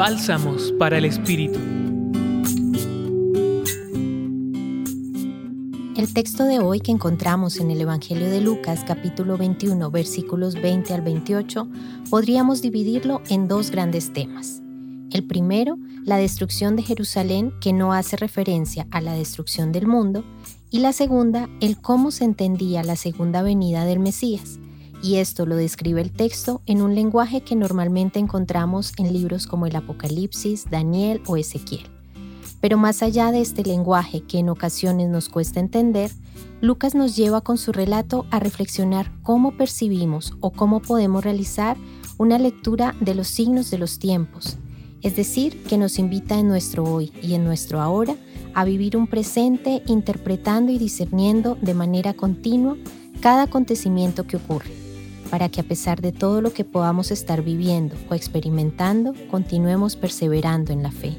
Bálsamos para el Espíritu. El texto de hoy que encontramos en el Evangelio de Lucas capítulo 21 versículos 20 al 28 podríamos dividirlo en dos grandes temas. El primero, la destrucción de Jerusalén que no hace referencia a la destrucción del mundo, y la segunda, el cómo se entendía la segunda venida del Mesías, y esto lo describe el texto en un lenguaje que normalmente encontramos en libros como el Apocalipsis, Daniel o Ezequiel. Pero más allá de este lenguaje que en ocasiones nos cuesta entender, Lucas nos lleva con su relato a reflexionar cómo percibimos o cómo podemos realizar una lectura de los signos de los tiempos, es decir, que nos invita en nuestro hoy y en nuestro ahora a vivir un presente interpretando y discerniendo de manera continua cada acontecimiento que ocurre para que a pesar de todo lo que podamos estar viviendo o experimentando, continuemos perseverando en la fe.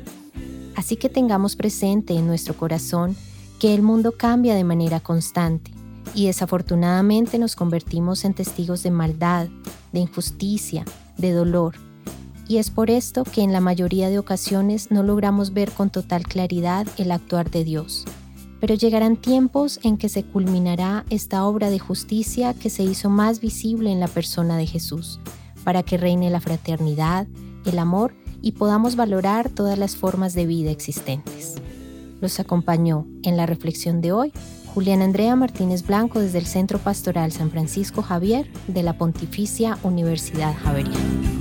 Así que tengamos presente en nuestro corazón que el mundo cambia de manera constante y desafortunadamente nos convertimos en testigos de maldad, de injusticia, de dolor. Y es por esto que en la mayoría de ocasiones no logramos ver con total claridad el actuar de Dios pero llegarán tiempos en que se culminará esta obra de justicia que se hizo más visible en la persona de Jesús, para que reine la fraternidad, el amor y podamos valorar todas las formas de vida existentes. Los acompañó en la reflexión de hoy Julián Andrea Martínez Blanco desde el Centro Pastoral San Francisco Javier de la Pontificia Universidad Javeriana.